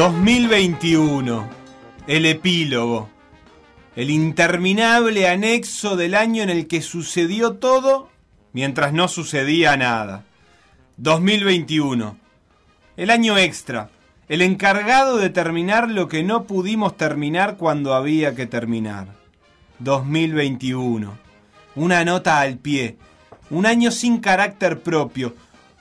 2021, el epílogo, el interminable anexo del año en el que sucedió todo mientras no sucedía nada. 2021, el año extra, el encargado de terminar lo que no pudimos terminar cuando había que terminar. 2021, una nota al pie, un año sin carácter propio,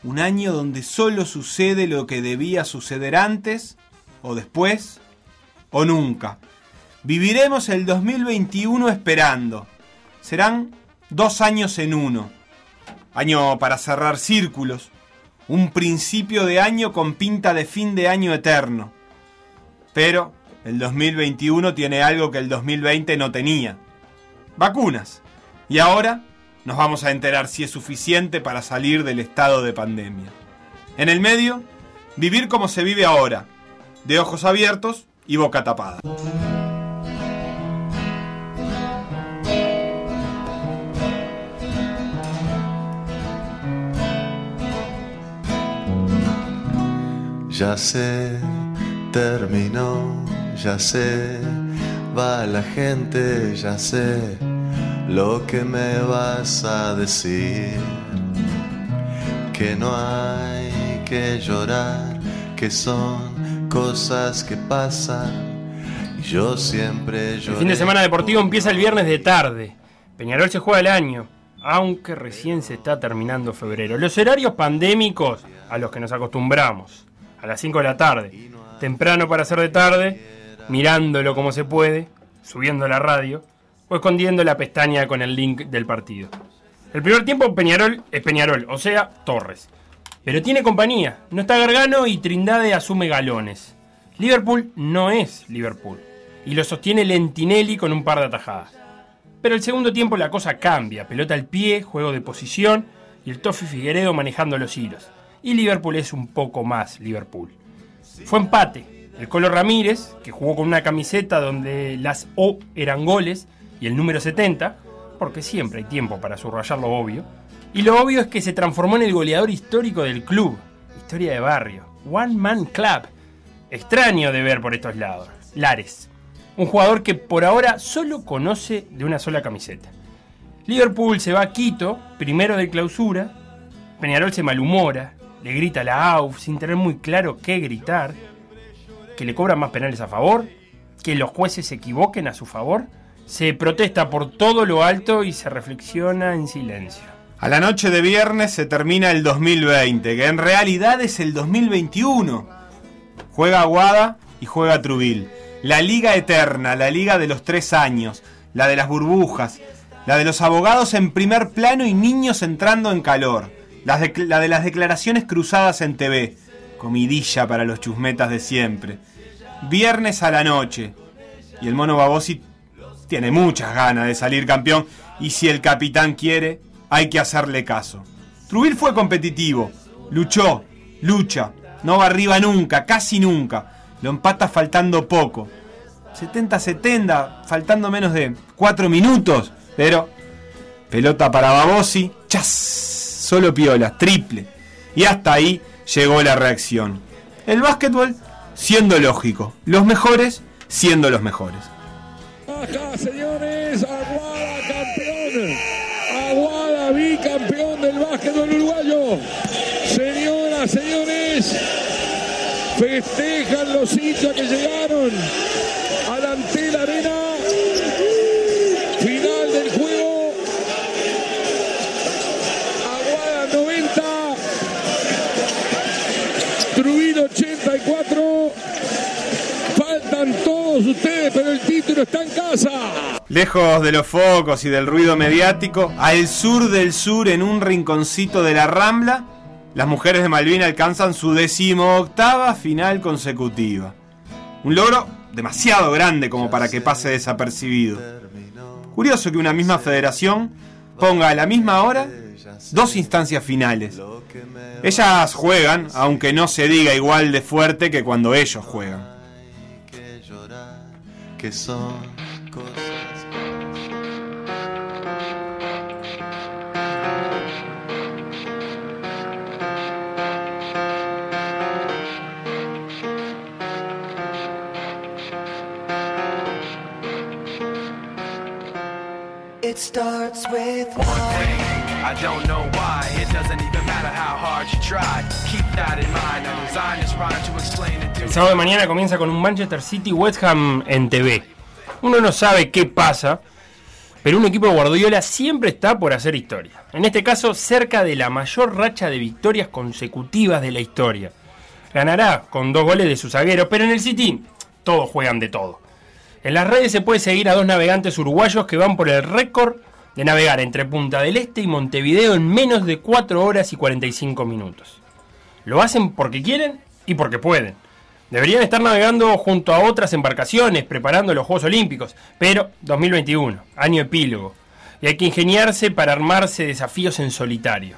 un año donde solo sucede lo que debía suceder antes o después, o nunca. Viviremos el 2021 esperando. Serán dos años en uno. Año para cerrar círculos. Un principio de año con pinta de fin de año eterno. Pero el 2021 tiene algo que el 2020 no tenía. Vacunas. Y ahora nos vamos a enterar si es suficiente para salir del estado de pandemia. En el medio, vivir como se vive ahora de ojos abiertos y boca tapada. Ya sé, terminó, ya sé, va la gente, ya sé lo que me vas a decir. Que no hay que llorar, que son cosas que pasan. Y yo siempre El fin de semana deportivo empieza el viernes de tarde. Peñarol se juega el año, aunque recién se está terminando febrero. Los horarios pandémicos a los que nos acostumbramos. A las 5 de la tarde. Temprano para hacer de tarde, mirándolo como se puede, subiendo la radio o escondiendo la pestaña con el link del partido. El primer tiempo Peñarol es Peñarol, o sea, Torres. Pero tiene compañía. No está Gargano y Trindade asume galones. Liverpool no es Liverpool. Y lo sostiene Lentinelli con un par de atajadas. Pero el segundo tiempo la cosa cambia. Pelota al pie, juego de posición y el Toffi Figueredo manejando los hilos. Y Liverpool es un poco más Liverpool. Fue empate. El Colo Ramírez, que jugó con una camiseta donde las O eran goles y el número 70, porque siempre hay tiempo para subrayar lo obvio, y lo obvio es que se transformó en el goleador histórico del club. Historia de barrio. One Man Club. Extraño de ver por estos lados. Lares. Un jugador que por ahora solo conoce de una sola camiseta. Liverpool se va a Quito, primero de clausura. Peñarol se malhumora, le grita a la AUF sin tener muy claro qué gritar. Que le cobran más penales a favor, que los jueces se equivoquen a su favor. Se protesta por todo lo alto y se reflexiona en silencio. A la noche de viernes se termina el 2020, que en realidad es el 2021. Juega Aguada y juega Trubil. La liga eterna, la liga de los tres años, la de las burbujas, la de los abogados en primer plano y niños entrando en calor, la de, la de las declaraciones cruzadas en TV, comidilla para los chusmetas de siempre. Viernes a la noche. Y el mono Babosi tiene muchas ganas de salir campeón y si el capitán quiere, hay que hacerle caso. Trubil fue competitivo, luchó, lucha, no va arriba nunca, casi nunca. Lo empata faltando poco. 70-70, faltando menos de 4 minutos, pero pelota para Babosi, chas, solo piola, triple. Y hasta ahí llegó la reacción. El básquetbol siendo lógico, los mejores siendo los mejores. Acá, señores, Aguada campeón. Aguada bicampeón del básquetbol uruguayo. Señoras, festejan los hinchas que llegaron a la Antela Arena. Final del juego. Aguada 90. Trujillo 84. Faltan todos ustedes, pero el título está en casa. Lejos de los focos y del ruido mediático, al sur del sur, en un rinconcito de la Rambla, las mujeres de Malvin alcanzan su decimoctava final consecutiva. Un logro demasiado grande como para que pase desapercibido. Curioso que una misma federación ponga a la misma hora dos instancias finales. Ellas juegan, aunque no se diga igual de fuerte que cuando ellos juegan. Starts with I don't know why. It doesn't even matter how hard you try. Keep that in mind. I designed this rhyme to explain it to El sábado de mañana comienza con un Manchester City West Ham en TV. Uno no sabe qué pasa, pero un equipo de Guardiola siempre está por hacer historia. En este caso, cerca de la mayor racha de victorias consecutivas de la historia. Ganará con dos goles de su zaguero, pero en el City todos juegan de todo. En las redes se puede seguir a dos navegantes uruguayos que van por el récord de navegar entre Punta del Este y Montevideo en menos de 4 horas y 45 minutos. Lo hacen porque quieren y porque pueden. Deberían estar navegando junto a otras embarcaciones preparando los Juegos Olímpicos, pero 2021, año epílogo, y hay que ingeniarse para armarse desafíos en solitario.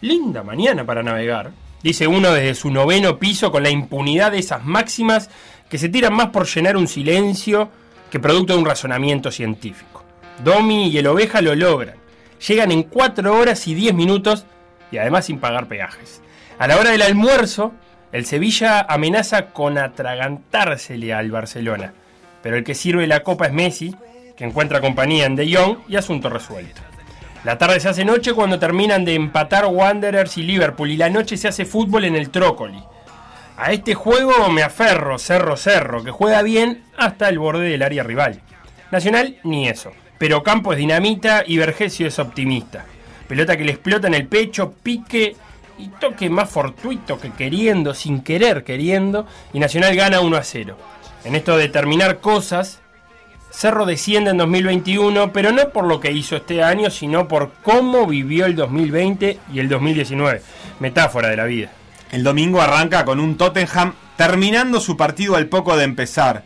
Linda mañana para navegar, dice uno desde su noveno piso con la impunidad de esas máximas que se tiran más por llenar un silencio que producto de un razonamiento científico. Domi y el oveja lo logran. Llegan en 4 horas y 10 minutos y además sin pagar peajes. A la hora del almuerzo, el Sevilla amenaza con atragantársele al Barcelona. Pero el que sirve la copa es Messi, que encuentra compañía en De Jong y asunto resuelto. La tarde se hace noche cuando terminan de empatar Wanderers y Liverpool y la noche se hace fútbol en el Trócoli. A este juego me aferro, cerro, cerro, que juega bien hasta el borde del área rival. Nacional, ni eso. Pero Campo es dinamita y Vergesio es optimista. Pelota que le explota en el pecho, pique y toque más fortuito que queriendo, sin querer queriendo, y Nacional gana 1 a 0. En esto de terminar cosas, Cerro desciende en 2021, pero no por lo que hizo este año, sino por cómo vivió el 2020 y el 2019. Metáfora de la vida. El domingo arranca con un Tottenham terminando su partido al poco de empezar.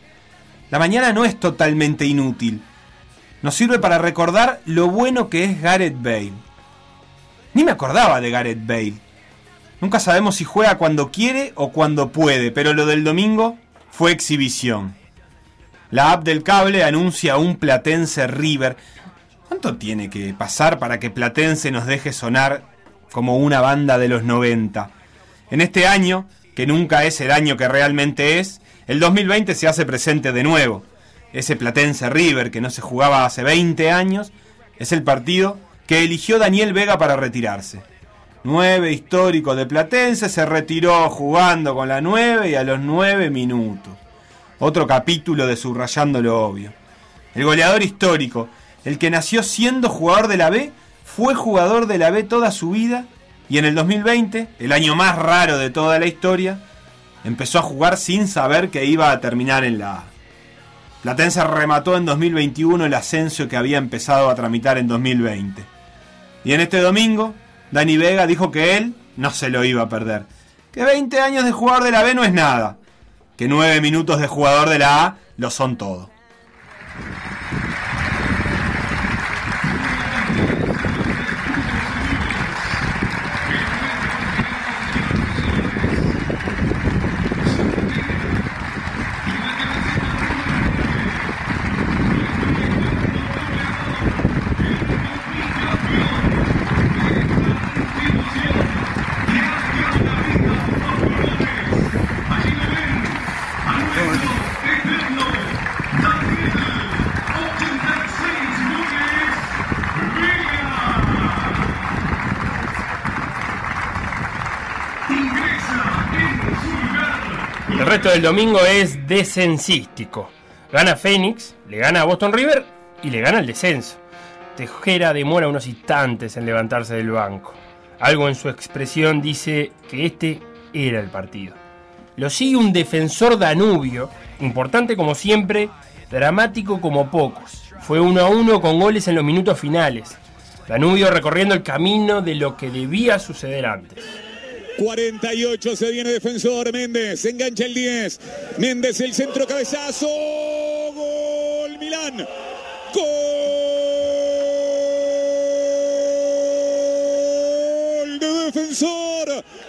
La mañana no es totalmente inútil. Nos sirve para recordar lo bueno que es Gareth Bale. Ni me acordaba de Gareth Bale. Nunca sabemos si juega cuando quiere o cuando puede, pero lo del domingo fue exhibición. La app del cable anuncia un Platense River. ¿Cuánto tiene que pasar para que Platense nos deje sonar como una banda de los 90? En este año, que nunca es el año que realmente es, el 2020 se hace presente de nuevo. Ese Platense River que no se jugaba hace 20 años es el partido que eligió Daniel Vega para retirarse. Nueve histórico de Platense se retiró jugando con la 9 y a los 9 minutos. Otro capítulo de subrayando lo obvio. El goleador histórico, el que nació siendo jugador de la B, fue jugador de la B toda su vida y en el 2020, el año más raro de toda la historia, empezó a jugar sin saber que iba a terminar en la A. Platense remató en 2021 el ascenso que había empezado a tramitar en 2020. Y en este domingo, Dani Vega dijo que él no se lo iba a perder. Que 20 años de jugador de la B no es nada. Que 9 minutos de jugador de la A lo son todo. El resto del domingo es descensístico. Gana Phoenix, le gana a Boston River y le gana el descenso. Tejera demora unos instantes en levantarse del banco. Algo en su expresión dice que este era el partido. Lo sigue un defensor Danubio, importante como siempre, dramático como pocos. Fue uno a uno con goles en los minutos finales. Danubio recorriendo el camino de lo que debía suceder antes. 48 se viene defensor Méndez, engancha el 10. Méndez el centro cabezazo. Gol Milán. Gol de defensor.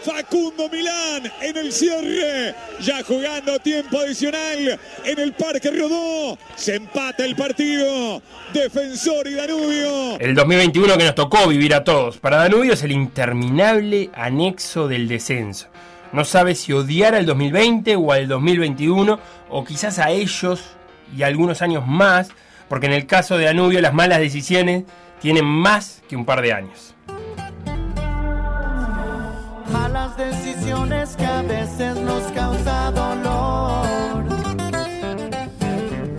Facundo Milán en el cierre, ya jugando tiempo adicional en el Parque Rodó. Se empata el partido. Defensor y Danubio. El 2021 que nos tocó vivir a todos. Para Danubio es el interminable anexo del descenso. No sabe si odiar al 2020 o al 2021, o quizás a ellos y algunos años más, porque en el caso de Danubio las malas decisiones tienen más que un par de años. Que a veces nos causa dolor.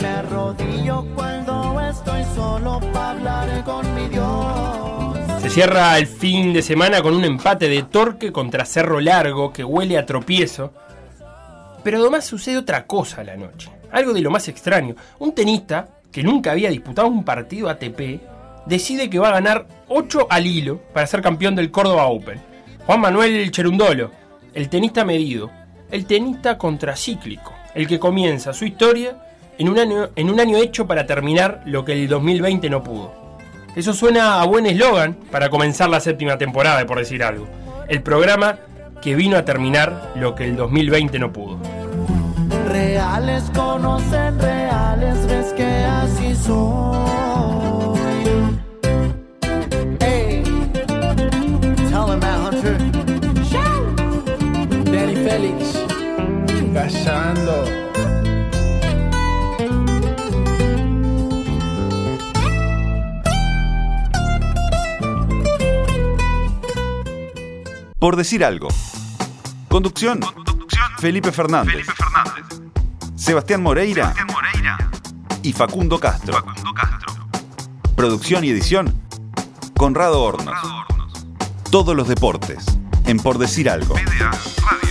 Me arrodillo cuando estoy solo para hablar con mi Dios. Se cierra el fin de semana con un empate de Torque contra Cerro Largo que huele a tropiezo. Pero además sucede otra cosa a la noche. Algo de lo más extraño. Un tenista que nunca había disputado un partido ATP decide que va a ganar 8 al hilo para ser campeón del Córdoba Open. Juan Manuel Cherundolo, el tenista medido, el tenista contracíclico, el que comienza su historia en un año, en un año hecho para terminar lo que el 2020 no pudo. Eso suena a buen eslogan para comenzar la séptima temporada, por decir algo. El programa que vino a terminar lo que el 2020 no pudo. Reales conocen reales, ves que así soy. Por decir algo. Conducción. Felipe Fernández. Sebastián Moreira. Y Facundo Castro. Producción y edición. Conrado Hornos. Todos los deportes. En Por decir algo. Radio.